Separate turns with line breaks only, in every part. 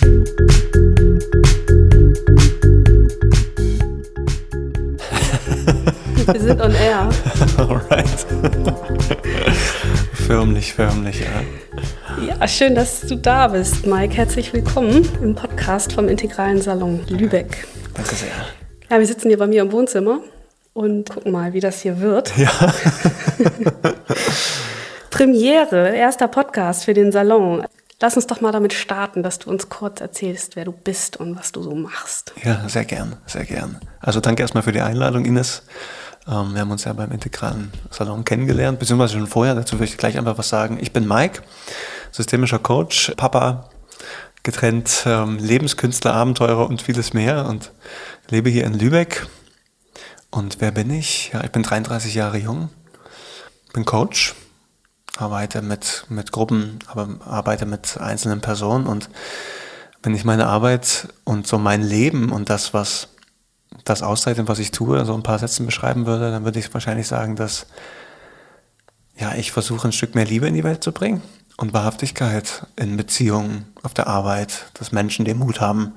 Wir sind on air.
Alright. förmlich, förmlich, ja.
Ja, schön, dass du da bist, Mike. Herzlich willkommen im Podcast vom Integralen Salon Lübeck.
Danke sehr.
Ja, wir sitzen hier bei mir im Wohnzimmer und gucken mal, wie das hier wird.
Ja.
Premiere, erster Podcast für den Salon. Lass uns doch mal damit starten, dass du uns kurz erzählst, wer du bist und was du so machst.
Ja, sehr gern, sehr gern. Also danke erstmal für die Einladung, Ines. Ähm, wir haben uns ja beim integralen Salon kennengelernt, beziehungsweise schon vorher. Dazu würde ich gleich einfach was sagen. Ich bin Mike, systemischer Coach, Papa, getrennt, ähm, Lebenskünstler, Abenteurer und vieles mehr und lebe hier in Lübeck. Und wer bin ich? Ja, ich bin 33 Jahre jung, bin Coach, arbeite mit, mit Gruppen, aber arbeite mit einzelnen Personen und wenn ich meine Arbeit und so mein Leben und das, was das auszeichnet, was ich tue, so ein paar Sätzen beschreiben würde, dann würde ich wahrscheinlich sagen, dass ja, ich versuche ein Stück mehr Liebe in die Welt zu bringen und Wahrhaftigkeit in Beziehungen, auf der Arbeit, dass Menschen den Mut haben,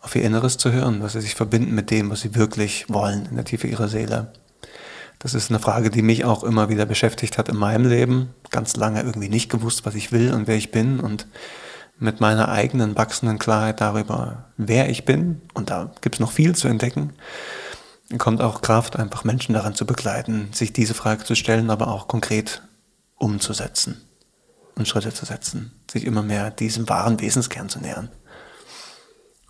auf ihr Inneres zu hören, dass sie sich verbinden mit dem, was sie wirklich wollen in der Tiefe ihrer Seele. Das ist eine Frage, die mich auch immer wieder beschäftigt hat in meinem Leben. Ganz lange irgendwie nicht gewusst, was ich will und wer ich bin und mit meiner eigenen wachsenden Klarheit darüber, wer ich bin, und da gibt es noch viel zu entdecken, kommt auch Kraft, einfach Menschen daran zu begleiten, sich diese Frage zu stellen, aber auch konkret umzusetzen und Schritte zu setzen, sich immer mehr diesem wahren Wesenskern zu nähern.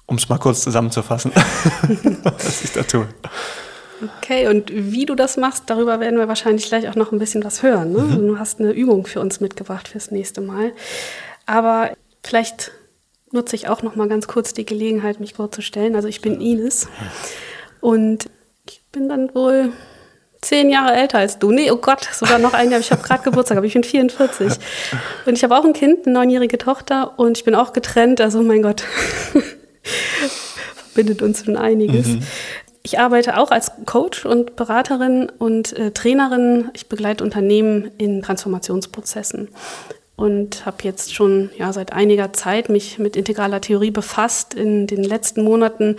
Um es mal kurz zusammenzufassen, was ich da tue.
Okay, und wie du das machst, darüber werden wir wahrscheinlich gleich auch noch ein bisschen was hören. Ne? Mhm. Du hast eine Übung für uns mitgebracht fürs nächste Mal. Aber vielleicht nutze ich auch noch mal ganz kurz die Gelegenheit, mich vorzustellen. Also ich bin Ines und ich bin dann wohl zehn Jahre älter als du. Nee, oh Gott, sogar noch ein Jahr. Ich habe gerade Geburtstag, aber ich bin 44. Und ich habe auch ein Kind, eine neunjährige Tochter und ich bin auch getrennt. Also mein Gott, verbindet uns schon einiges. Mhm. Ich arbeite auch als Coach und Beraterin und äh, Trainerin. Ich begleite Unternehmen in Transformationsprozessen und habe jetzt schon ja, seit einiger Zeit mich mit integraler Theorie befasst. In den letzten Monaten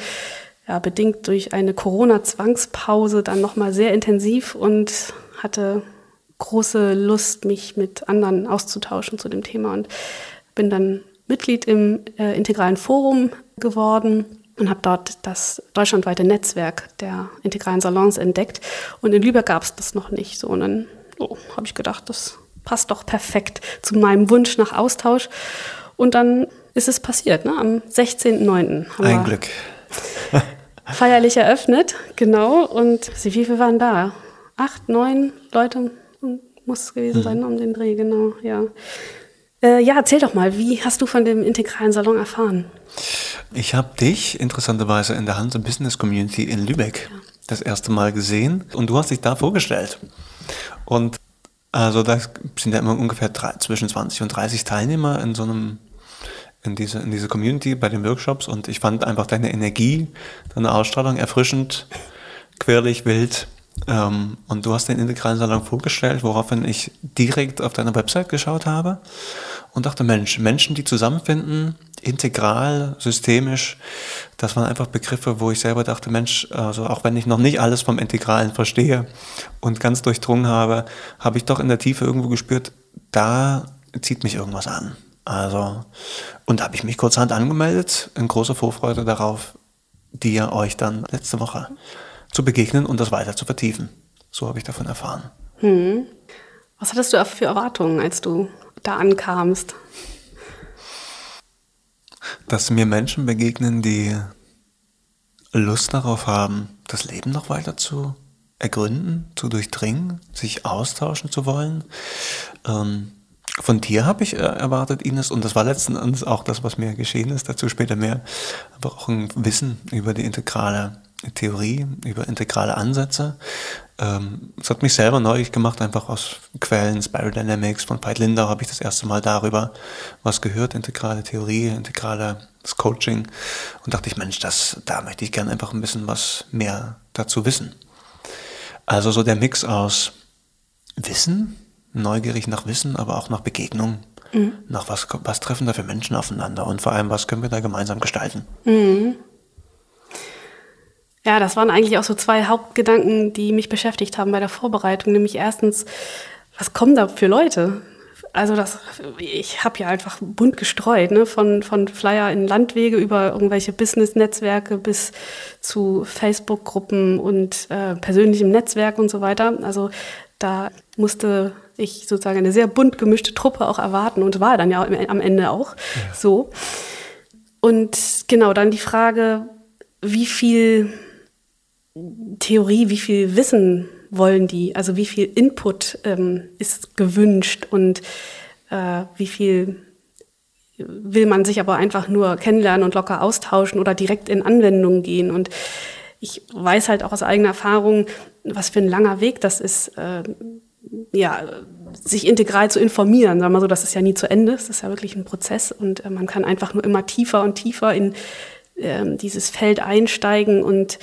ja, bedingt durch eine Corona-Zwangspause dann nochmal sehr intensiv und hatte große Lust, mich mit anderen auszutauschen zu dem Thema und bin dann Mitglied im äh, integralen Forum geworden und habe dort das deutschlandweite Netzwerk der integralen Salons entdeckt. Und in Lübeck gab es das noch nicht so. Und dann oh, habe ich gedacht, das passt doch perfekt zu meinem Wunsch nach Austausch. Und dann ist es passiert, ne? am 16.09.
Ein Glück.
feierlich eröffnet, genau. Und wie viele waren da? Acht, neun Leute muss es gewesen sein um den Dreh, genau, ja. Äh, ja, erzähl doch mal, wie hast du von dem integralen Salon erfahren?
Ich habe dich interessanterweise in der Hanse Business Community in Lübeck ja. das erste Mal gesehen und du hast dich da vorgestellt. Und also da sind ja immer ungefähr drei, zwischen 20 und 30 Teilnehmer in so einem in diese, in diese Community bei den Workshops und ich fand einfach deine Energie, deine Ausstrahlung erfrischend, quirlig, wild. Ähm, und du hast den integralen Salon vorgestellt, woraufhin ich direkt auf deiner Website geschaut habe und dachte, Mensch, Menschen, die zusammenfinden, integral, systemisch, das waren einfach Begriffe, wo ich selber dachte, Mensch, also auch wenn ich noch nicht alles vom Integralen verstehe und ganz durchdrungen habe, habe ich doch in der Tiefe irgendwo gespürt, da zieht mich irgendwas an. Also, und da habe ich mich kurzerhand angemeldet, in großer Vorfreude darauf, dir euch dann letzte Woche zu begegnen und das weiter zu vertiefen. So habe ich davon erfahren. Hm.
Was hattest du für Erwartungen, als du da ankamst?
Dass mir Menschen begegnen, die Lust darauf haben, das Leben noch weiter zu ergründen, zu durchdringen, sich austauschen zu wollen. Ähm, von dir habe ich äh, erwartet, Ines, und das war letzten Endes auch das, was mir geschehen ist, dazu später mehr, aber auch ein Wissen über die integrale Theorie, über integrale Ansätze. Ähm, es hat mich selber neugierig gemacht, einfach aus Quellen, Spiral Dynamics von Veit Lindau habe ich das erste Mal darüber was gehört, integrale Theorie, integrales Coaching und dachte ich, Mensch, das, da möchte ich gerne einfach ein bisschen was mehr dazu wissen. Also so der Mix aus Wissen, neugierig nach Wissen, aber auch nach Begegnung Mhm. Nach was, was treffen da für Menschen aufeinander und vor allem, was können wir da gemeinsam gestalten?
Mhm. Ja, das waren eigentlich auch so zwei Hauptgedanken, die mich beschäftigt haben bei der Vorbereitung. Nämlich erstens, was kommen da für Leute? Also das, ich habe ja einfach bunt gestreut, ne? von, von Flyer in Landwege über irgendwelche Business-Netzwerke bis zu Facebook-Gruppen und äh, persönlichem Netzwerk und so weiter. Also da musste ich sozusagen eine sehr bunt gemischte Truppe auch erwarten und war dann ja am Ende auch ja. so. Und genau, dann die Frage, wie viel Theorie, wie viel Wissen wollen die? Also wie viel Input ähm, ist gewünscht und äh, wie viel will man sich aber einfach nur kennenlernen und locker austauschen oder direkt in Anwendung gehen. Und ich weiß halt auch aus eigener Erfahrung, was für ein langer Weg das ist, äh, ja, sich integral zu informieren. Sagen wir so, das ist ja nie zu Ende, das ist ja wirklich ein Prozess und äh, man kann einfach nur immer tiefer und tiefer in äh, dieses Feld einsteigen und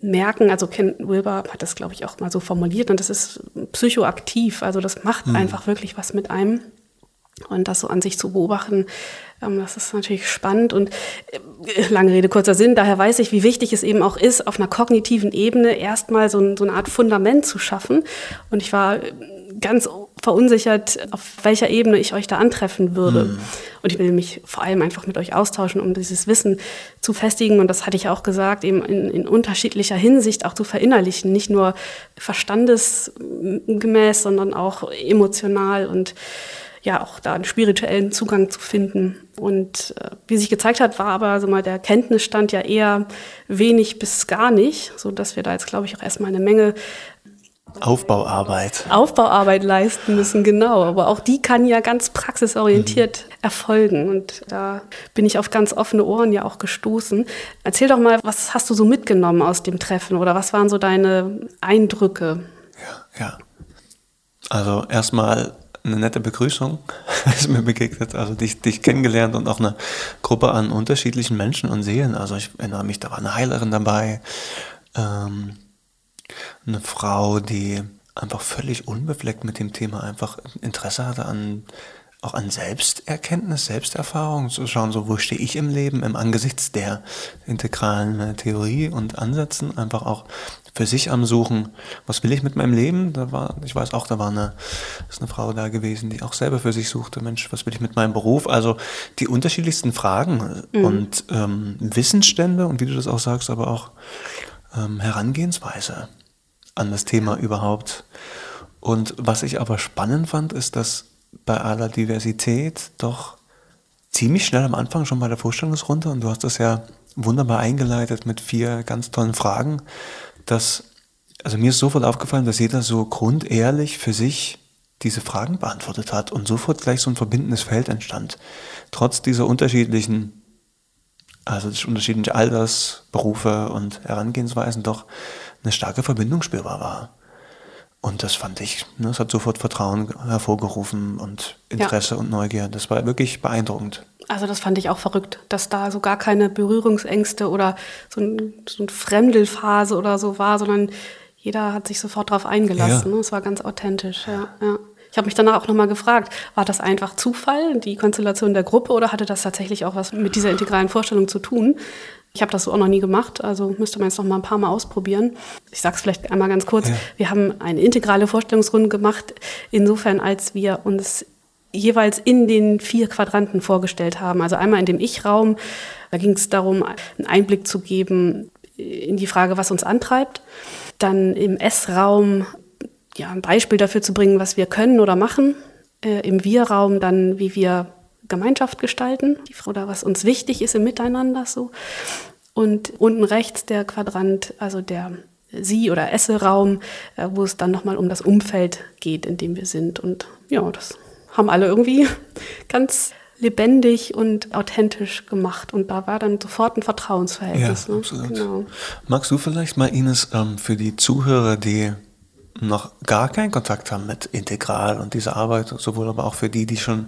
merken, also Ken Wilber hat das, glaube ich, auch mal so formuliert, und das ist psychoaktiv, also das macht mhm. einfach wirklich was mit einem. Und das so an sich zu beobachten, ähm, das ist natürlich spannend und äh, lange Rede, kurzer Sinn. Daher weiß ich, wie wichtig es eben auch ist, auf einer kognitiven Ebene erstmal so, so eine Art Fundament zu schaffen. Und ich war ganz verunsichert, auf welcher Ebene ich euch da antreffen würde. Mhm. Und ich will mich vor allem einfach mit euch austauschen, um dieses Wissen zu festigen. Und das hatte ich auch gesagt, eben in, in unterschiedlicher Hinsicht auch zu verinnerlichen. Nicht nur verstandesgemäß, sondern auch emotional und ja auch da einen spirituellen Zugang zu finden. Und äh, wie sich gezeigt hat, war aber so mal der Kenntnisstand ja eher wenig bis gar nicht, so dass wir da jetzt glaube ich auch erstmal eine Menge
Aufbauarbeit.
Aufbauarbeit leisten müssen, genau. Aber auch die kann ja ganz praxisorientiert mhm. erfolgen. Und da bin ich auf ganz offene Ohren ja auch gestoßen. Erzähl doch mal, was hast du so mitgenommen aus dem Treffen oder was waren so deine Eindrücke?
Ja, ja. Also erstmal eine nette Begrüßung ist mir begegnet, also dich, dich kennengelernt und auch eine Gruppe an unterschiedlichen Menschen und Seelen. Also ich erinnere mich, da war eine Heilerin dabei. Ähm, eine Frau, die einfach völlig unbefleckt mit dem Thema einfach Interesse hatte an auch an Selbsterkenntnis, Selbsterfahrung, zu schauen, so wo stehe ich im Leben, im Angesichts der integralen äh, Theorie und Ansätzen, einfach auch für sich am Suchen, was will ich mit meinem Leben? Da war, ich weiß auch, da war eine, ist eine Frau da gewesen, die auch selber für sich suchte, Mensch, was will ich mit meinem Beruf? Also die unterschiedlichsten Fragen mhm. und ähm, Wissensstände und wie du das auch sagst, aber auch ähm, Herangehensweise an das Thema überhaupt. Und was ich aber spannend fand, ist, dass bei aller Diversität doch ziemlich schnell am Anfang schon bei der Vorstellungsrunde, und du hast das ja wunderbar eingeleitet mit vier ganz tollen Fragen, dass, also mir ist sofort aufgefallen, dass jeder so grundehrlich für sich diese Fragen beantwortet hat und sofort gleich so ein verbindendes Feld entstand. Trotz dieser unterschiedlichen, also unterschiedlichen Alters, Berufe und Herangehensweisen doch eine starke Verbindung spürbar war. Und das fand ich, ne, es hat sofort Vertrauen hervorgerufen und Interesse ja. und Neugier. Das war wirklich beeindruckend.
Also das fand ich auch verrückt, dass da so gar keine Berührungsängste oder so, ein, so eine Fremdelphase oder so war, sondern jeder hat sich sofort darauf eingelassen. Ja. Es war ganz authentisch, ja. ja. Ich habe mich danach auch nochmal gefragt, war das einfach Zufall, die Konstellation der Gruppe, oder hatte das tatsächlich auch was mit dieser integralen Vorstellung zu tun? Ich habe das so auch noch nie gemacht, also müsste man jetzt noch mal ein paar Mal ausprobieren. Ich sage es vielleicht einmal ganz kurz. Ja. Wir haben eine integrale Vorstellungsrunde gemacht, insofern als wir uns jeweils in den vier Quadranten vorgestellt haben. Also einmal in dem Ich-Raum, da ging es darum, einen Einblick zu geben in die Frage, was uns antreibt. Dann im S-Raum ja, ein Beispiel dafür zu bringen, was wir können oder machen. Äh, Im Wir-Raum dann, wie wir Gemeinschaft gestalten oder was uns wichtig ist im Miteinander so. Und unten rechts der Quadrant, also der Sie- oder Esse-Raum, äh, wo es dann nochmal um das Umfeld geht, in dem wir sind. Und ja, das haben alle irgendwie ganz lebendig und authentisch gemacht. Und da war dann sofort ein Vertrauensverhältnis. Ja, ne? absolut.
Genau. Magst du vielleicht mal, Ines, ähm, für die Zuhörer, die noch gar keinen Kontakt haben mit Integral und dieser Arbeit, sowohl aber auch für die, die schon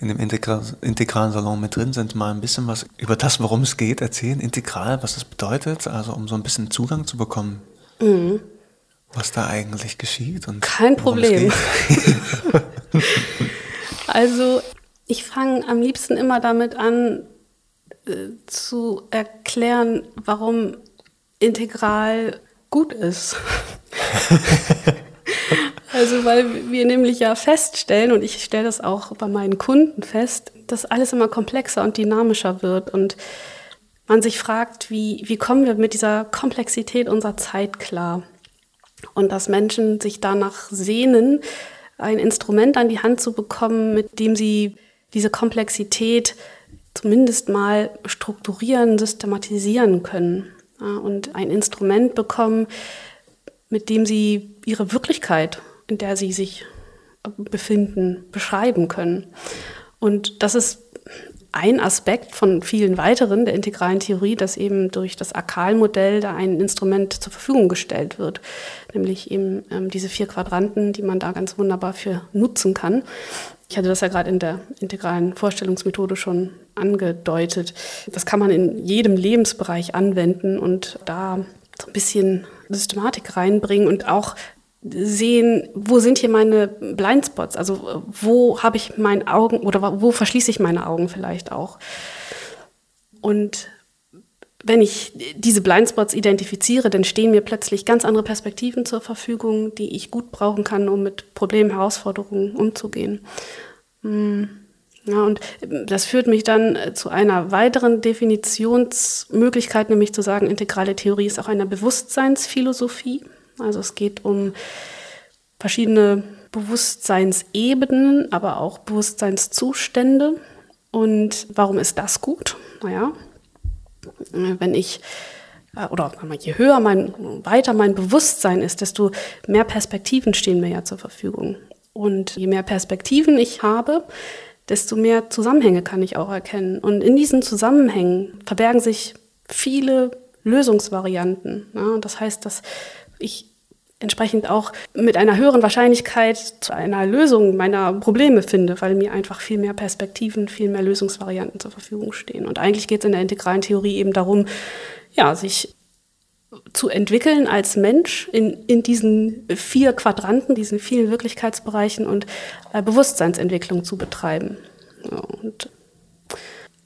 in dem Integra integralen Salon mit drin sind, mal ein bisschen was über das, worum es geht, erzählen. Integral, was das bedeutet, also um so ein bisschen Zugang zu bekommen, mhm. was da eigentlich geschieht. Und
Kein Problem. Also ich fange am liebsten immer damit an äh, zu erklären, warum integral gut ist. also weil wir nämlich ja feststellen, und ich stelle das auch bei meinen Kunden fest, dass alles immer komplexer und dynamischer wird und man sich fragt, wie, wie kommen wir mit dieser Komplexität unserer Zeit klar? Und dass Menschen sich danach sehnen, ein Instrument an die Hand zu bekommen, mit dem sie diese Komplexität zumindest mal strukturieren, systematisieren können und ein Instrument bekommen, mit dem sie ihre Wirklichkeit, in der sie sich befinden, beschreiben können. Und das ist ein Aspekt von vielen weiteren der integralen Theorie, dass eben durch das Akal-Modell da ein Instrument zur Verfügung gestellt wird, nämlich eben ähm, diese vier Quadranten, die man da ganz wunderbar für nutzen kann. Ich hatte das ja gerade in der integralen Vorstellungsmethode schon angedeutet. Das kann man in jedem Lebensbereich anwenden und da so ein bisschen Systematik reinbringen und auch sehen, wo sind hier meine Blindspots? Also wo habe ich meine Augen oder wo verschließe ich meine Augen vielleicht auch? Und wenn ich diese Blindspots identifiziere, dann stehen mir plötzlich ganz andere Perspektiven zur Verfügung, die ich gut brauchen kann, um mit Problemen, Herausforderungen umzugehen. Hm. Ja, und das führt mich dann zu einer weiteren Definitionsmöglichkeit, nämlich zu sagen, integrale Theorie ist auch eine Bewusstseinsphilosophie. Also es geht um verschiedene Bewusstseinsebenen, aber auch Bewusstseinszustände. Und warum ist das gut? Naja, wenn ich äh, oder je höher mein, weiter mein Bewusstsein ist, desto mehr Perspektiven stehen mir ja zur Verfügung. Und je mehr Perspektiven ich habe, desto mehr Zusammenhänge kann ich auch erkennen. Und in diesen Zusammenhängen verbergen sich viele Lösungsvarianten. Ja, das heißt, dass ich entsprechend auch mit einer höheren Wahrscheinlichkeit zu einer Lösung meiner Probleme finde, weil mir einfach viel mehr Perspektiven, viel mehr Lösungsvarianten zur Verfügung stehen. Und eigentlich geht es in der integralen Theorie eben darum, ja, sich zu entwickeln als Mensch in, in diesen vier Quadranten, diesen vielen Wirklichkeitsbereichen und äh, Bewusstseinsentwicklung zu betreiben. Ja, und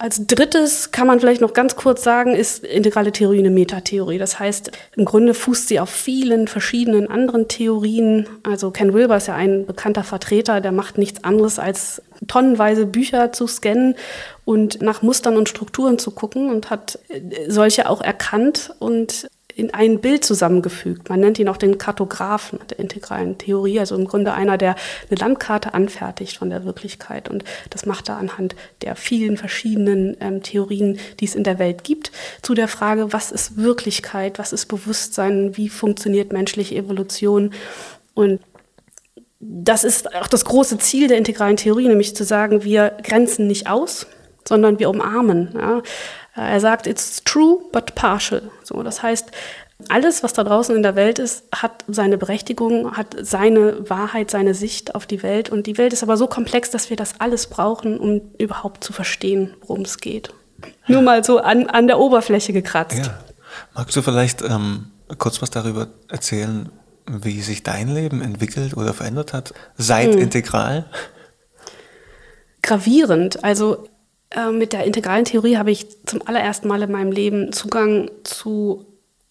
als drittes kann man vielleicht noch ganz kurz sagen, ist integrale Theorie eine Metatheorie. Das heißt, im Grunde fußt sie auf vielen verschiedenen anderen Theorien. Also Ken Wilber ist ja ein bekannter Vertreter, der macht nichts anderes als tonnenweise Bücher zu scannen und nach Mustern und Strukturen zu gucken und hat solche auch erkannt und in ein Bild zusammengefügt. Man nennt ihn auch den Kartografen der integralen Theorie, also im Grunde einer, der eine Landkarte anfertigt von der Wirklichkeit. Und das macht er anhand der vielen verschiedenen ähm, Theorien, die es in der Welt gibt, zu der Frage, was ist Wirklichkeit, was ist Bewusstsein, wie funktioniert menschliche Evolution. Und das ist auch das große Ziel der integralen Theorie, nämlich zu sagen, wir grenzen nicht aus, sondern wir umarmen. Ja. Er sagt, it's true, but partial. So, das heißt, alles, was da draußen in der Welt ist, hat seine Berechtigung, hat seine Wahrheit, seine Sicht auf die Welt. Und die Welt ist aber so komplex, dass wir das alles brauchen, um überhaupt zu verstehen, worum es geht. Nur mal so an, an der Oberfläche gekratzt. Ja.
Magst du vielleicht ähm, kurz was darüber erzählen, wie sich dein Leben entwickelt oder verändert hat seit hm. Integral?
Gravierend. Also mit der integralen Theorie habe ich zum allerersten Mal in meinem Leben Zugang zu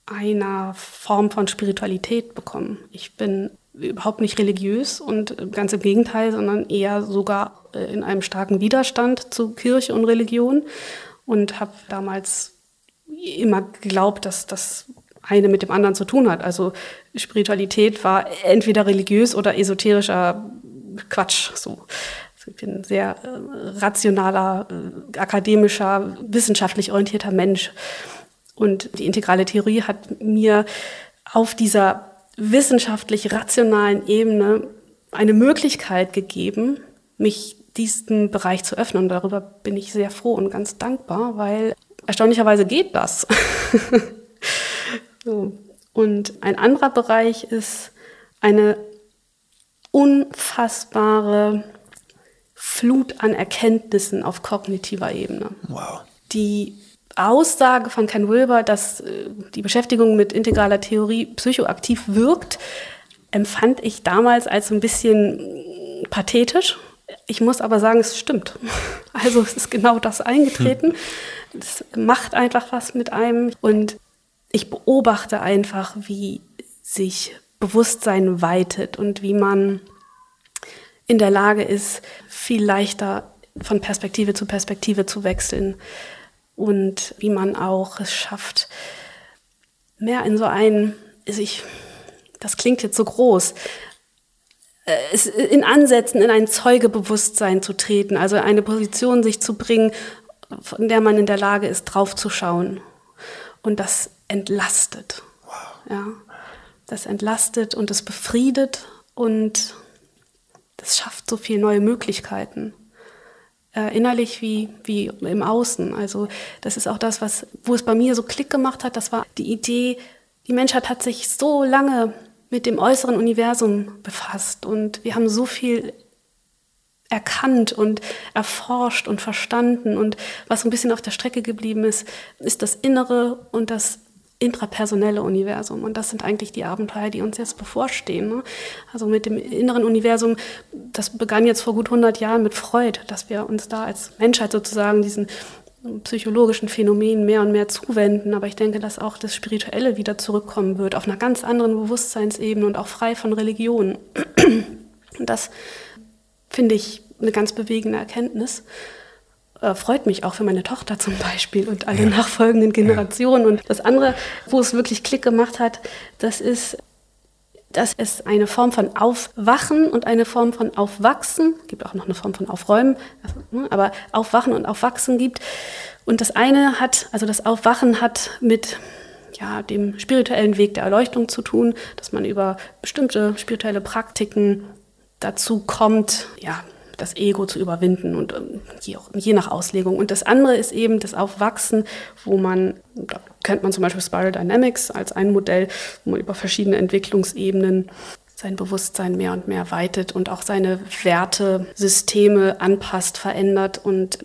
einer Form von Spiritualität bekommen. Ich bin überhaupt nicht religiös und ganz im Gegenteil, sondern eher sogar äh, in einem starken Widerstand zu Kirche und Religion und habe damals immer geglaubt, dass das eine mit dem anderen zu tun hat. Also Spiritualität war entweder religiös oder esoterischer Quatsch. So. Ich bin ein sehr äh, rationaler, äh, akademischer, wissenschaftlich orientierter Mensch. Und die integrale Theorie hat mir auf dieser wissenschaftlich rationalen Ebene eine Möglichkeit gegeben, mich diesen Bereich zu öffnen. Und darüber bin ich sehr froh und ganz dankbar, weil erstaunlicherweise geht das. so. Und ein anderer Bereich ist eine unfassbare Flut an Erkenntnissen auf kognitiver Ebene. Wow. Die Aussage von Ken Wilber, dass äh, die Beschäftigung mit integraler Theorie psychoaktiv wirkt, empfand ich damals als ein bisschen pathetisch. Ich muss aber sagen, es stimmt. Also es ist genau das eingetreten. Es macht einfach was mit einem. Und ich beobachte einfach, wie sich Bewusstsein weitet und wie man in der Lage ist, viel leichter von Perspektive zu Perspektive zu wechseln und wie man auch es schafft, mehr in so ein, also ich, das klingt jetzt so groß, äh, in Ansätzen in ein Zeugebewusstsein zu treten, also eine Position sich zu bringen, von der man in der Lage ist, draufzuschauen. Und das entlastet. Wow. Ja, das entlastet und es befriedet und das schafft so viele neue Möglichkeiten. Äh, innerlich wie, wie im Außen. Also das ist auch das, was, wo es bei mir so Klick gemacht hat. Das war die Idee, die Menschheit hat sich so lange mit dem äußeren Universum befasst und wir haben so viel erkannt und erforscht und verstanden und was so ein bisschen auf der Strecke geblieben ist, ist das innere und das intrapersonelle Universum. Und das sind eigentlich die Abenteuer, die uns jetzt bevorstehen. Ne? Also mit dem inneren Universum, das begann jetzt vor gut 100 Jahren mit Freud, dass wir uns da als Menschheit sozusagen diesen psychologischen Phänomenen mehr und mehr zuwenden. Aber ich denke, dass auch das Spirituelle wieder zurückkommen wird, auf einer ganz anderen Bewusstseinsebene und auch frei von Religion. Und das finde ich eine ganz bewegende Erkenntnis. Äh, freut mich auch für meine Tochter zum Beispiel und alle ja. nachfolgenden Generationen. Ja. Und das andere, wo es wirklich Klick gemacht hat, das ist, dass es eine Form von Aufwachen und eine Form von Aufwachsen, gibt auch noch eine Form von Aufräumen, ne, aber Aufwachen und Aufwachsen gibt. Und das eine hat, also das Aufwachen hat mit ja, dem spirituellen Weg der Erleuchtung zu tun, dass man über bestimmte spirituelle Praktiken dazu kommt, ja, das Ego zu überwinden und ähm, je, je, nach Auslegung. Und das andere ist eben das Aufwachsen, wo man, da kennt man zum Beispiel Spiral Dynamics als ein Modell, wo man über verschiedene Entwicklungsebenen sein Bewusstsein mehr und mehr weitet und auch seine Wertesysteme anpasst, verändert und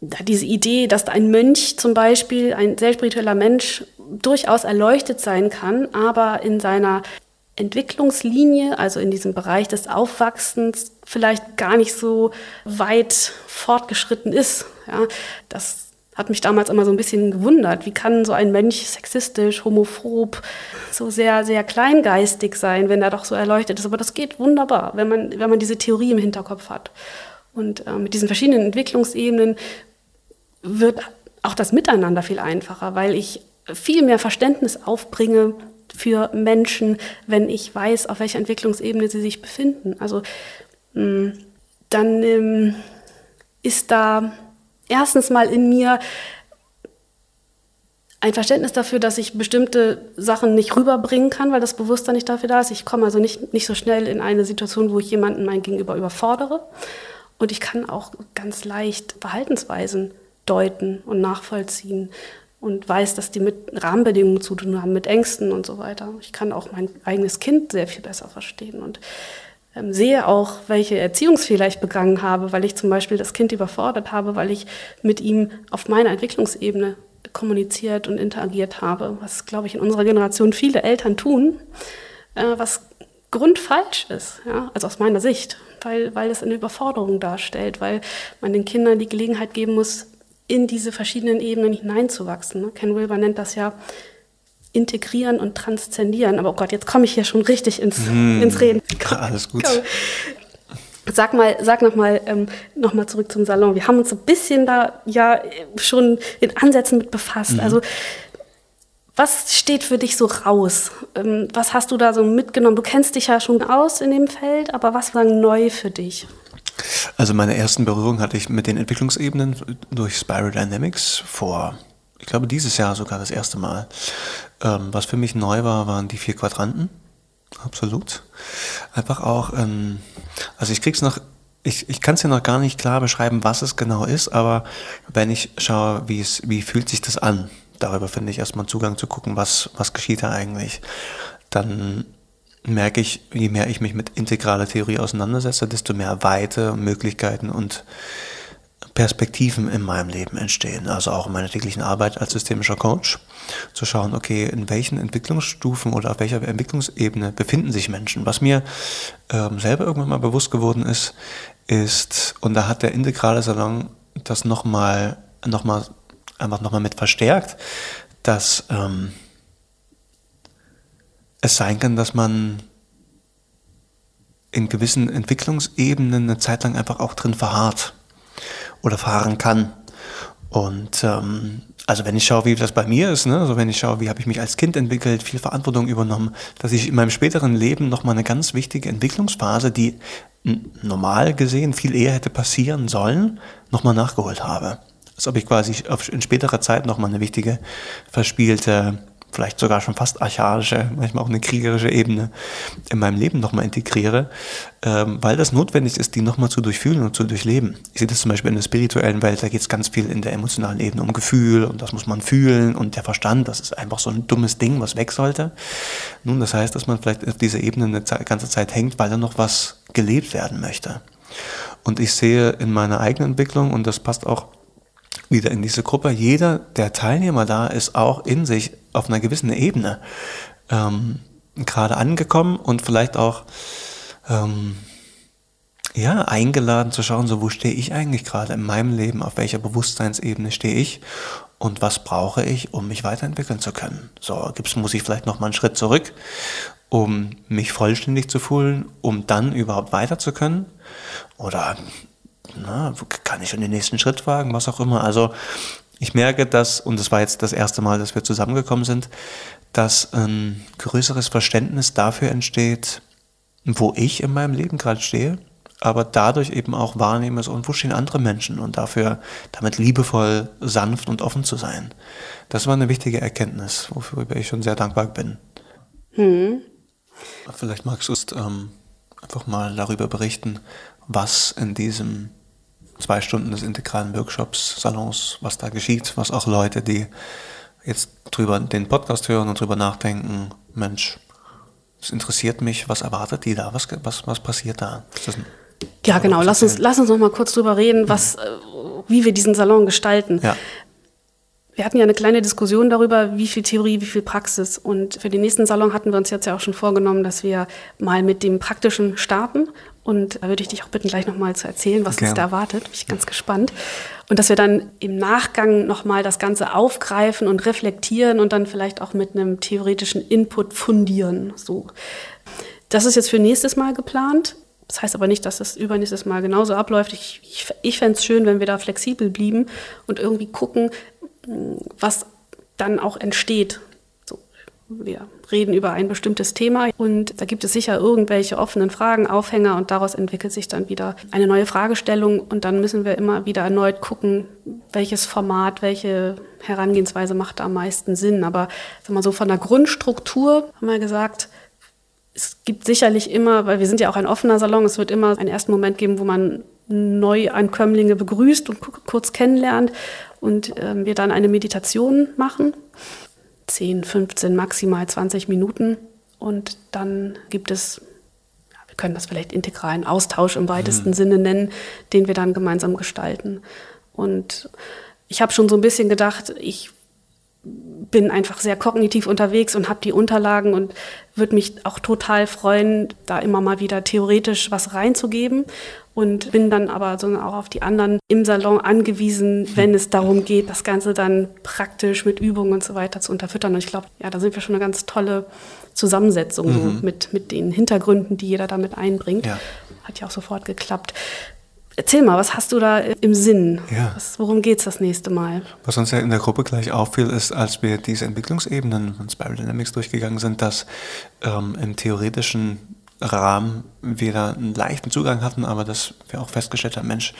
diese Idee, dass ein Mönch zum Beispiel, ein sehr spiritueller Mensch, durchaus erleuchtet sein kann, aber in seiner Entwicklungslinie, also in diesem Bereich des Aufwachsens, vielleicht gar nicht so weit fortgeschritten ist. Ja, das hat mich damals immer so ein bisschen gewundert. Wie kann so ein Mönch sexistisch, homophob, so sehr, sehr kleingeistig sein, wenn er doch so erleuchtet ist? Aber das geht wunderbar, wenn man, wenn man diese Theorie im Hinterkopf hat. Und äh, mit diesen verschiedenen Entwicklungsebenen wird auch das Miteinander viel einfacher, weil ich viel mehr Verständnis aufbringe für Menschen, wenn ich weiß, auf welcher Entwicklungsebene sie sich befinden. Also hm, dann ähm, ist da erstens mal in mir ein Verständnis dafür, dass ich bestimmte Sachen nicht rüberbringen kann, weil das Bewusstsein nicht dafür da ist. Ich komme also nicht, nicht so schnell in eine Situation, wo ich jemanden mein Gegenüber überfordere. Und ich kann auch ganz leicht Verhaltensweisen deuten und nachvollziehen und weiß, dass die mit Rahmenbedingungen zu tun haben, mit Ängsten und so weiter. Ich kann auch mein eigenes Kind sehr viel besser verstehen und ähm, sehe auch, welche Erziehungsfehler ich begangen habe, weil ich zum Beispiel das Kind überfordert habe, weil ich mit ihm auf meiner Entwicklungsebene kommuniziert und interagiert habe, was, glaube ich, in unserer Generation viele Eltern tun, äh, was grundfalsch ist, ja? also aus meiner Sicht, weil, weil es eine Überforderung darstellt, weil man den Kindern die Gelegenheit geben muss, in diese verschiedenen Ebenen hineinzuwachsen. Ne? Ken Wilber nennt das ja integrieren und transzendieren. Aber oh Gott, jetzt komme ich hier schon richtig ins, mm, ins Reden.
Komm, alles gut.
Komm. Sag mal, sag noch mal, ähm, noch mal zurück zum Salon. Wir haben uns ein bisschen da ja schon in Ansätzen mit befasst. Mhm. Also was steht für dich so raus? Ähm, was hast du da so mitgenommen? Du kennst dich ja schon aus in dem Feld, aber was war neu für dich?
Also meine ersten Berührungen hatte ich mit den Entwicklungsebenen durch Spiral Dynamics vor, ich glaube dieses Jahr sogar das erste Mal. Ähm, was für mich neu war, waren die vier Quadranten. Absolut. Einfach auch, ähm, also ich krieg's noch, ich, ich kann es ja noch gar nicht klar beschreiben, was es genau ist, aber wenn ich schaue, wie es, wie fühlt sich das an, darüber finde ich erstmal Zugang zu gucken, was, was geschieht da eigentlich. Dann merke ich, je mehr ich mich mit integraler Theorie auseinandersetze, desto mehr Weite, Möglichkeiten und Perspektiven in meinem Leben entstehen, also auch in meiner täglichen Arbeit als systemischer Coach, zu schauen, okay, in welchen Entwicklungsstufen oder auf welcher Entwicklungsebene befinden sich Menschen. Was mir ähm, selber irgendwann mal bewusst geworden ist, ist, und da hat der integrale Salon das nochmal, noch mal, einfach nochmal mit verstärkt, dass ähm, es sein kann, dass man in gewissen Entwicklungsebenen eine Zeit lang einfach auch drin verharrt oder fahren kann. Und ähm, also wenn ich schaue, wie das bei mir ist, ne, also wenn ich schaue, wie habe ich mich als Kind entwickelt, viel Verantwortung übernommen, dass ich in meinem späteren Leben nochmal eine ganz wichtige Entwicklungsphase, die normal gesehen viel eher hätte passieren sollen, nochmal nachgeholt habe. Als ob ich quasi in späterer Zeit nochmal eine wichtige, verspielte vielleicht sogar schon fast archaische, manchmal auch eine kriegerische Ebene in meinem Leben nochmal integriere, ähm, weil das notwendig ist, die nochmal zu durchfühlen und zu durchleben. Ich sehe das zum Beispiel in der spirituellen Welt, da geht es ganz viel in der emotionalen Ebene um Gefühl und das muss man fühlen und der Verstand, das ist einfach so ein dummes Ding, was weg sollte. Nun, das heißt, dass man vielleicht auf dieser Ebene eine ganze Zeit hängt, weil da noch was gelebt werden möchte. Und ich sehe in meiner eigenen Entwicklung, und das passt auch wieder in diese Gruppe. Jeder der Teilnehmer da ist auch in sich auf einer gewissen Ebene ähm, gerade angekommen und vielleicht auch ähm, ja, eingeladen zu schauen, so wo stehe ich eigentlich gerade in meinem Leben, auf welcher Bewusstseinsebene stehe ich und was brauche ich, um mich weiterentwickeln zu können. So, gibt's, muss ich vielleicht noch mal einen Schritt zurück, um mich vollständig zu fühlen, um dann überhaupt weiter zu können? Oder na, kann ich schon den nächsten Schritt wagen, was auch immer. Also ich merke, dass, und das war jetzt das erste Mal, dass wir zusammengekommen sind, dass ein größeres Verständnis dafür entsteht, wo ich in meinem Leben gerade stehe, aber dadurch eben auch wahrnehme, so, und wo stehen andere Menschen und dafür damit liebevoll, sanft und offen zu sein. Das war eine wichtige Erkenntnis, wofür ich schon sehr dankbar bin. Hm. Vielleicht magst du ähm, einfach mal darüber berichten, was in diesem zwei Stunden des integralen Workshops, Salons, was da geschieht, was auch Leute, die jetzt drüber den Podcast hören und drüber nachdenken, Mensch, es interessiert mich, was erwartet die da, was, was, was passiert da?
ja, genau, lass uns, lass uns noch mal kurz drüber reden, was, mhm. wie wir diesen Salon gestalten. Ja. Wir hatten ja eine kleine Diskussion darüber, wie viel Theorie, wie viel Praxis. Und für den nächsten Salon hatten wir uns jetzt ja auch schon vorgenommen, dass wir mal mit dem Praktischen starten und da würde ich dich auch bitten, gleich nochmal zu erzählen, was Gerne. uns da erwartet. Bin ich ganz gespannt. Und dass wir dann im Nachgang nochmal das Ganze aufgreifen und reflektieren und dann vielleicht auch mit einem theoretischen Input fundieren. So. Das ist jetzt für nächstes Mal geplant. Das heißt aber nicht, dass das übernächstes Mal genauso abläuft. Ich, ich, ich fände es schön, wenn wir da flexibel blieben und irgendwie gucken, was dann auch entsteht wir reden über ein bestimmtes Thema und da gibt es sicher irgendwelche offenen Fragen, Aufhänger und daraus entwickelt sich dann wieder eine neue Fragestellung und dann müssen wir immer wieder erneut gucken, welches Format, welche Herangehensweise macht da am meisten Sinn. Aber sag mal so von der Grundstruktur haben wir gesagt, es gibt sicherlich immer, weil wir sind ja auch ein offener Salon, es wird immer einen ersten Moment geben, wo man Neuankömmlinge begrüßt und kurz kennenlernt und äh, wir dann eine Meditation machen 10, 15, maximal 20 Minuten. Und dann gibt es, ja, wir können das vielleicht integralen Austausch im weitesten mhm. Sinne nennen, den wir dann gemeinsam gestalten. Und ich habe schon so ein bisschen gedacht, ich bin einfach sehr kognitiv unterwegs und habe die Unterlagen und würde mich auch total freuen, da immer mal wieder theoretisch was reinzugeben und bin dann aber so auch auf die anderen im Salon angewiesen, wenn es darum geht, das Ganze dann praktisch mit Übungen und so weiter zu unterfüttern. Und ich glaube, ja, da sind wir schon eine ganz tolle Zusammensetzung mhm. so mit, mit den Hintergründen, die jeder damit einbringt. Ja. Hat ja auch sofort geklappt. Erzähl mal, was hast du da im Sinn? Ja. Was, worum geht es das nächste Mal?
Was uns ja in der Gruppe gleich auffiel, ist, als wir diese Entwicklungsebenen von Spiral Dynamics durchgegangen sind, dass ähm, im theoretischen Rahmen wir da einen leichten Zugang hatten, aber dass wir auch festgestellt haben, Mensch,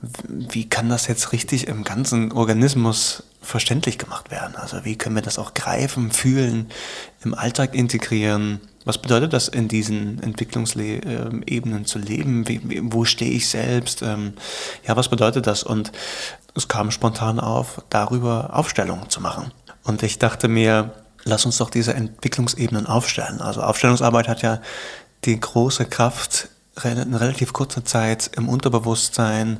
wie kann das jetzt richtig im ganzen Organismus verständlich gemacht werden? Also wie können wir das auch greifen, fühlen, im Alltag integrieren? Was bedeutet das in diesen Entwicklungsebenen zu leben? Wie, wo stehe ich selbst? Ähm, ja, was bedeutet das? Und es kam spontan auf, darüber Aufstellungen zu machen. Und ich dachte mir, lass uns doch diese Entwicklungsebenen aufstellen. Also Aufstellungsarbeit hat ja die große Kraft, in relativ kurzer Zeit im Unterbewusstsein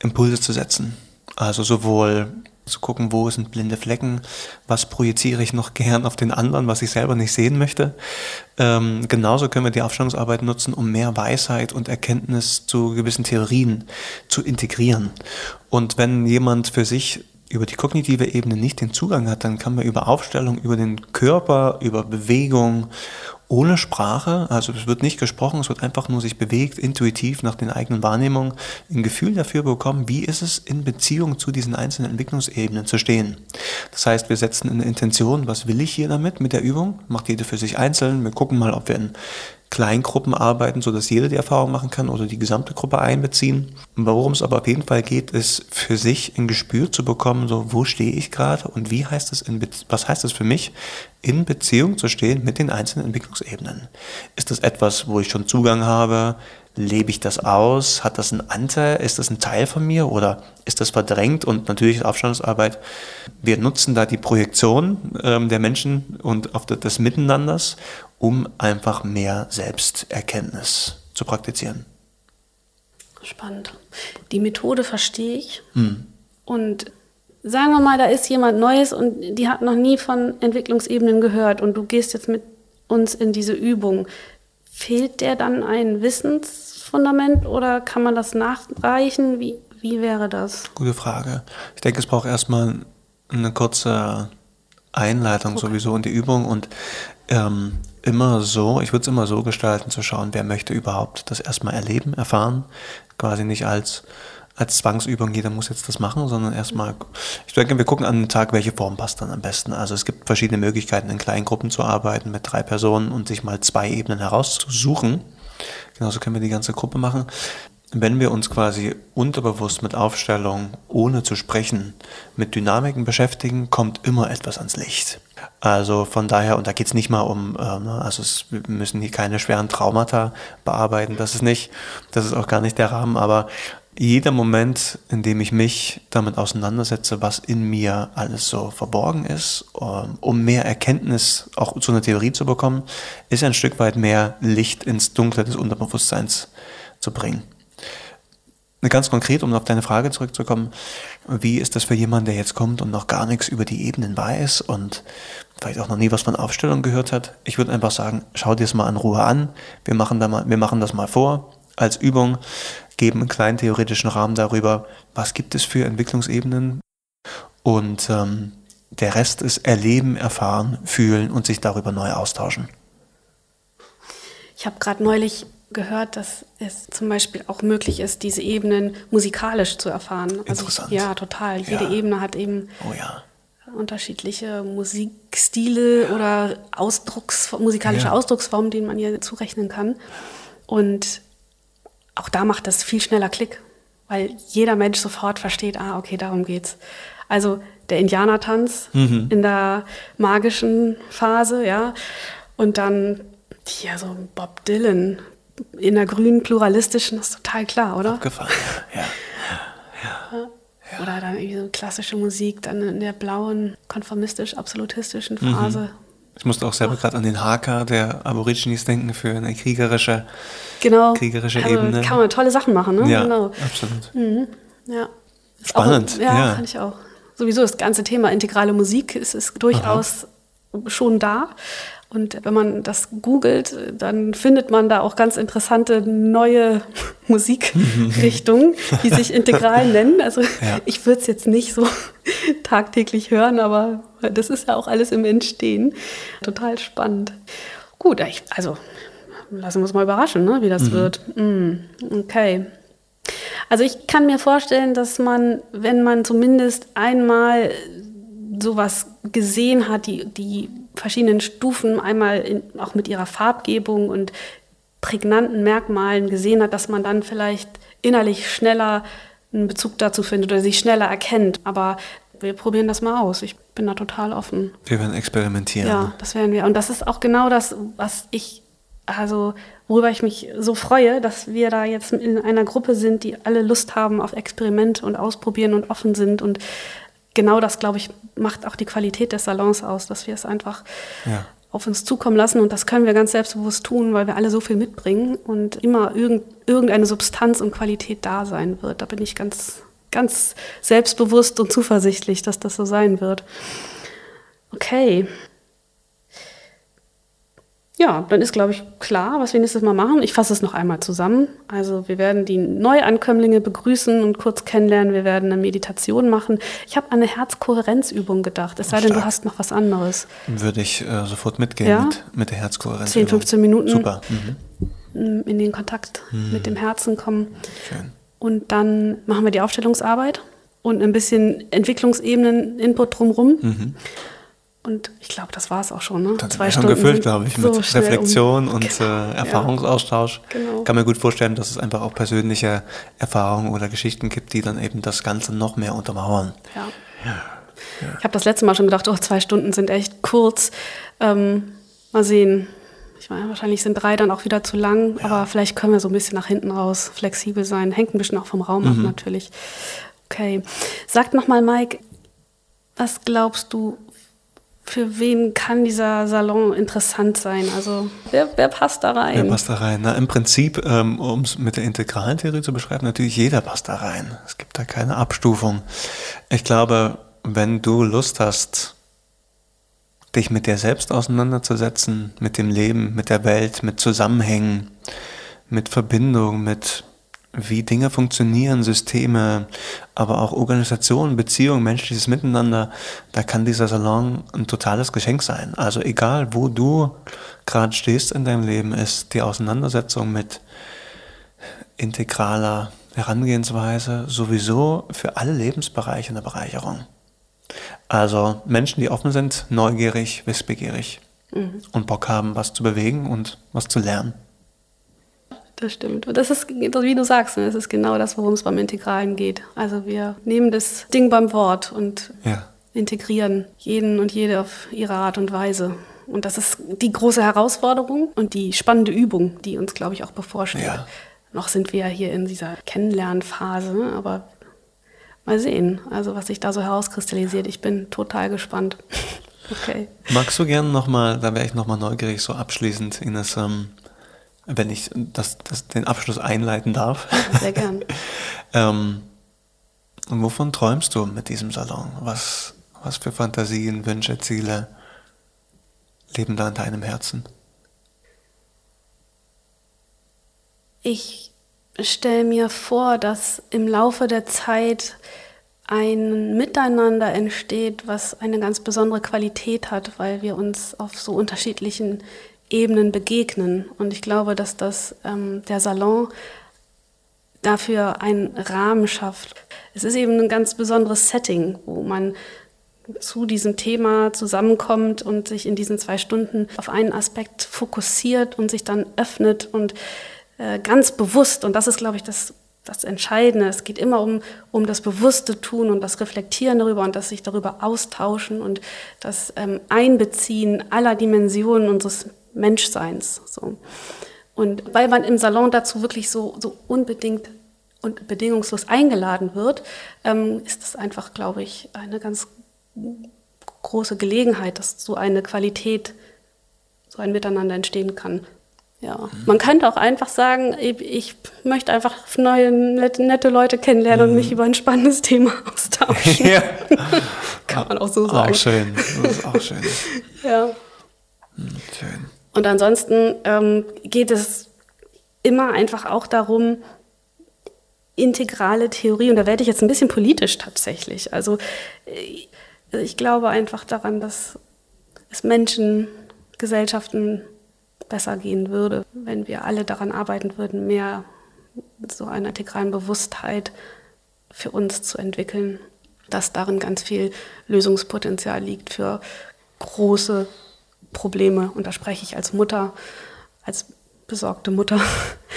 Impulse zu setzen. Also sowohl zu gucken, wo sind blinde Flecken, was projiziere ich noch gern auf den anderen, was ich selber nicht sehen möchte. Ähm, genauso können wir die Aufstellungsarbeit nutzen, um mehr Weisheit und Erkenntnis zu gewissen Theorien zu integrieren. Und wenn jemand für sich über die kognitive Ebene nicht den Zugang hat, dann kann man über Aufstellung, über den Körper, über Bewegung ohne Sprache, also es wird nicht gesprochen, es wird einfach nur sich bewegt, intuitiv nach den eigenen Wahrnehmungen, ein Gefühl dafür bekommen, wie ist es in Beziehung zu diesen einzelnen Entwicklungsebenen zu stehen. Das heißt, wir setzen eine Intention, was will ich hier damit mit der Übung, macht jede für sich einzeln, wir gucken mal, ob wir in Kleingruppen arbeiten, sodass jeder die Erfahrung machen kann oder die gesamte Gruppe einbeziehen. Worum es aber auf jeden Fall geht, ist für sich ein Gespür zu bekommen, so wo stehe ich gerade und wie heißt es in was heißt es für mich, in Beziehung zu stehen mit den einzelnen Entwicklungsebenen. Ist das etwas, wo ich schon Zugang habe? Lebe ich das aus? Hat das einen Anteil? Ist das ein Teil von mir oder ist das verdrängt? Und natürlich Aufstellungsarbeit. Wir nutzen da die Projektion ähm, der Menschen und auf das, des Miteinanders, um einfach mehr Selbsterkenntnis zu praktizieren.
Spannend. Die Methode verstehe ich. Hm. Und sagen wir mal, da ist jemand Neues und die hat noch nie von Entwicklungsebenen gehört und du gehst jetzt mit uns in diese Übung. Fehlt der dann ein Wissensfundament oder kann man das nachreichen? Wie, wie wäre das?
Gute Frage. Ich denke, es braucht erstmal eine kurze Einleitung okay. sowieso in die Übung und ähm, immer so, ich würde es immer so gestalten, zu schauen, wer möchte überhaupt das erstmal erleben, erfahren, quasi nicht als, als Zwangsübung, jeder muss jetzt das machen, sondern erstmal, ich denke, wir gucken an den Tag, welche Form passt dann am besten. Also es gibt verschiedene Möglichkeiten, in kleinen Gruppen zu arbeiten mit drei Personen und sich mal zwei Ebenen herauszusuchen. Genauso können wir die ganze Gruppe machen wenn wir uns quasi unterbewusst mit Aufstellung, ohne zu sprechen, mit Dynamiken beschäftigen, kommt immer etwas ans Licht. Also von daher, und da geht es nicht mal um, äh, also es, wir müssen hier keine schweren Traumata bearbeiten, das ist nicht, das ist auch gar nicht der Rahmen, aber jeder Moment, in dem ich mich damit auseinandersetze, was in mir alles so verborgen ist, ähm, um mehr Erkenntnis auch zu einer Theorie zu bekommen, ist ein Stück weit mehr Licht ins Dunkle des Unterbewusstseins zu bringen. Ganz konkret, um auf deine Frage zurückzukommen, wie ist das für jemanden, der jetzt kommt und noch gar nichts über die Ebenen weiß und vielleicht auch noch nie was von Aufstellung gehört hat? Ich würde einfach sagen, schau dir es mal in Ruhe an. Wir machen, da mal, wir machen das mal vor als Übung, geben einen kleinen theoretischen Rahmen darüber, was gibt es für Entwicklungsebenen und ähm, der Rest ist erleben, erfahren, fühlen und sich darüber neu austauschen.
Ich habe gerade neulich gehört, dass es zum Beispiel auch möglich ist, diese Ebenen musikalisch zu erfahren.
Also Interessant.
ja, total. Jede ja. Ebene hat eben
oh, ja.
unterschiedliche Musikstile ja. oder Ausdrucks, musikalische Ausdrucksformen, denen man hier zurechnen kann. Und auch da macht das viel schneller Klick, weil jeder Mensch sofort versteht, ah, okay, darum geht's. Also der Indianertanz mhm. in der magischen Phase, ja. Und dann ja, so Bob Dylan, in der grünen pluralistischen ist total klar, oder?
Abgefahren, ja.
ja. ja. Oder dann irgendwie so klassische Musik, dann in der blauen, konformistisch-absolutistischen mhm. Phase. Mhm.
Ich musste auch selber gerade an den Haka der Aborigines denken für eine kriegerische,
genau.
kriegerische also Ebene.
Kann man tolle Sachen machen, ne?
Ja, genau. absolut.
Mhm. Ja.
Spannend.
Auch, ja, ja, kann ich auch. Sowieso das ganze Thema integrale Musik ist, ist durchaus Aha. schon da. Und wenn man das googelt, dann findet man da auch ganz interessante neue Musikrichtungen, die sich integral nennen. Also ja. ich würde es jetzt nicht so tagtäglich hören, aber das ist ja auch alles im Entstehen. Total spannend. Gut, also lassen wir uns mal überraschen, ne, wie das mhm. wird. Mm, okay. Also ich kann mir vorstellen, dass man, wenn man zumindest einmal sowas gesehen hat, die, die verschiedenen Stufen, einmal in, auch mit ihrer Farbgebung und prägnanten Merkmalen gesehen hat, dass man dann vielleicht innerlich schneller einen Bezug dazu findet oder sich schneller erkennt. Aber wir probieren das mal aus. Ich bin da total offen.
Wir werden experimentieren.
Ja, das werden wir. Und das ist auch genau das, was ich, also worüber ich mich so freue, dass wir da jetzt in einer Gruppe sind, die alle Lust haben auf Experimente und ausprobieren und offen sind und genau das, glaube ich, macht auch die Qualität des Salons aus, dass wir es einfach ja. auf uns zukommen lassen. Und das können wir ganz selbstbewusst tun, weil wir alle so viel mitbringen und immer irgend, irgendeine Substanz und Qualität da sein wird. Da bin ich ganz ganz selbstbewusst und zuversichtlich, dass das so sein wird. Okay. Ja, dann ist, glaube ich, klar, was wir nächstes Mal machen. Ich fasse es noch einmal zusammen. Also wir werden die Neuankömmlinge begrüßen und kurz kennenlernen. Wir werden eine Meditation machen. Ich habe an eine Herzkohärenzübung gedacht. Es sei denn, du hast noch was anderes.
Würde ich äh, sofort mitgehen
Ja?
mit, mit der Herzkohärenz.
10, 15 Minuten.
Super. Mhm.
in den Kontakt mit dem Herzen kommen.
Schön.
Und dann machen wir die Aufstellungsarbeit und ein bisschen Entwicklungsebenen, Input drumrum. Und ich glaube, das war es auch schon. Ne?
Sind wir schon gefüllt, glaube ich,
so
mit
schnell um.
Reflexion und
Genau,
äh, Erfahrungsaustausch.
Genau.
Kann mir gut vorstellen, dass es einfach auch persönliche Erfahrungen oder Geschichten gibt, die dann eben das Ganze noch mehr untermauern.
Ja. Ich habe das letzte Mal schon gedacht, oh, zwei Stunden sind echt kurz. Ähm, mal sehen. Ich meine, wahrscheinlich sind drei dann auch wieder zu lang, aber vielleicht können wir so ein bisschen nach hinten raus flexibel sein. Hängt ein bisschen auch vom Raum ab natürlich. Okay. Sag nochmal, Mike, was glaubst du, für wen kann dieser Salon interessant sein? Also wer, wer passt da rein?
Wer passt da rein? Na, Im Prinzip, ähm, um es mit der integralen Theorie zu beschreiben, natürlich jeder passt da rein. Es gibt da keine Abstufung. Ich glaube, wenn du Lust hast, dich mit dir selbst auseinanderzusetzen, mit dem Leben, mit der Welt, mit Zusammenhängen, mit Verbindung, mit wie Dinge funktionieren, Systeme, aber auch Organisationen, Beziehungen, menschliches Miteinander, da kann dieser Salon ein totales Geschenk sein. Also egal, wo du gerade stehst in deinem Leben, ist die Auseinandersetzung mit integraler Herangehensweise sowieso für alle Lebensbereiche eine Bereicherung. Also Menschen, die offen sind, neugierig, wissbegierig und Bock haben, was zu bewegen und was zu lernen.
Das stimmt. Und das ist, wie du sagst, ne, das ist genau das, worum es beim Integralen geht. Also wir nehmen das Ding beim Wort und
Ja.
integrieren jeden und jede auf ihre Art und Weise. Und das ist die große Herausforderung und die spannende Übung, die uns, glaube ich, auch bevorsteht.
Ja.
Noch sind wir ja hier in dieser Kennenlernphase, ne, aber mal sehen, also was sich da so herauskristallisiert. Ich bin total gespannt. Okay.
Magst du gerne nochmal, da wäre ich nochmal neugierig, so abschließend, Ines, ähm, wenn ich das, das, den Abschluss einleiten darf.
Sehr gern.
ähm, und wovon träumst du mit diesem Salon? Was, was für Fantasien, Wünsche, Ziele leben da in deinem Herzen?
Ich stelle mir vor, dass im Laufe der Zeit ein Miteinander entsteht, was eine ganz besondere Qualität hat, weil wir uns auf so unterschiedlichen Ebenen begegnen. Und ich glaube, dass das ähm, der Salon dafür einen Rahmen schafft. Es ist eben ein ganz besonderes Setting, wo man zu diesem Thema zusammenkommt und sich in diesen zwei Stunden auf einen Aspekt fokussiert und sich dann öffnet und äh, ganz bewusst, und das ist, glaube ich, das, das Entscheidende, es geht immer um, um das bewusste Tun und das Reflektieren darüber und das sich darüber austauschen und das ähm, Einbeziehen aller Dimensionen unseres Menschseins. So. Und weil man im Salon dazu wirklich so, so unbedingt und bedingungslos eingeladen wird, ähm, ist das einfach, glaube ich, eine ganz große Gelegenheit, dass so eine Qualität, so ein Miteinander entstehen kann. Ja, man könnte auch einfach sagen, ich, möchte einfach neue, nette, Leute kennenlernen und mich über ein spannendes Thema austauschen.
ja.
Kann man auch so sagen.
Auch schön. Das ist auch schön.
Ja.
Schön.
Und ansonsten ähm, geht es immer einfach auch darum, integrale Theorie, und da werde ich jetzt ein bisschen politisch tatsächlich. Also äh, ich glaube einfach daran, dass es Menschen, Gesellschaften besser gehen würde, wenn wir alle daran arbeiten würden, mehr so einer integralen Bewusstheit für uns zu entwickeln, dass darin ganz viel Lösungspotenzial liegt für große Probleme. Und da spreche ich als Mutter, als besorgte Mutter,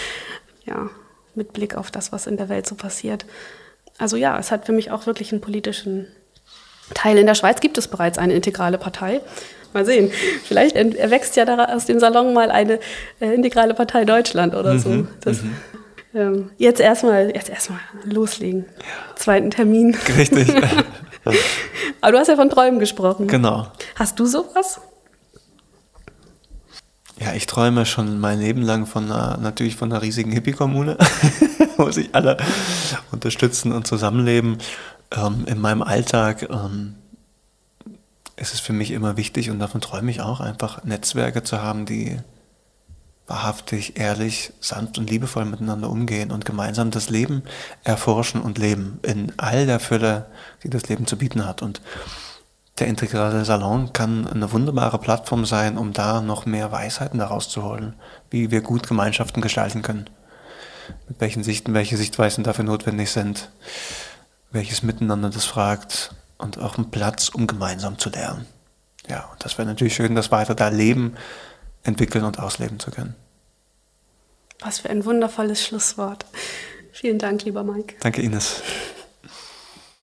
ja, mit Blick auf das, was in der Welt so passiert. Also ja, es hat für mich auch wirklich einen politischen Teil. In der Schweiz gibt es bereits eine integrale Partei. Mal sehen, vielleicht erwächst ja aus dem Salon mal eine äh, integrale Partei Deutschland oder so.
Mhm,
Das, ähm, jetzt erstmal jetzt erstmal loslegen. Zweiten Termin.
Richtig.
Aber du hast ja von Träumen gesprochen.
genau.
Hast du sowas?
Ja, ich träume schon mein Leben lang von einer, natürlich von einer riesigen Hippie-Kommune. wo sich alle unterstützen und zusammenleben. Ähm, in meinem Alltag ähm, ist es für mich immer wichtig und davon träume ich auch, einfach Netzwerke zu haben, die wahrhaftig, ehrlich, sanft und liebevoll miteinander umgehen und gemeinsam das Leben erforschen und leben in all der Fülle, die das Leben zu bieten hat. Und der integrale Salon kann eine wunderbare Plattform sein, um da noch mehr Weisheiten daraus zu holen, wie wir gut Gemeinschaften gestalten können. Mit welchen Sichten, welche Sichtweisen dafür notwendig sind, welches Miteinander das fragt und auch einen Platz, um gemeinsam zu lernen. Ja, und das wäre natürlich schön, das weiter da leben, entwickeln und ausleben zu können.
Was für ein wundervolles Schlusswort. Vielen Dank, lieber Mike.
Danke, Ines.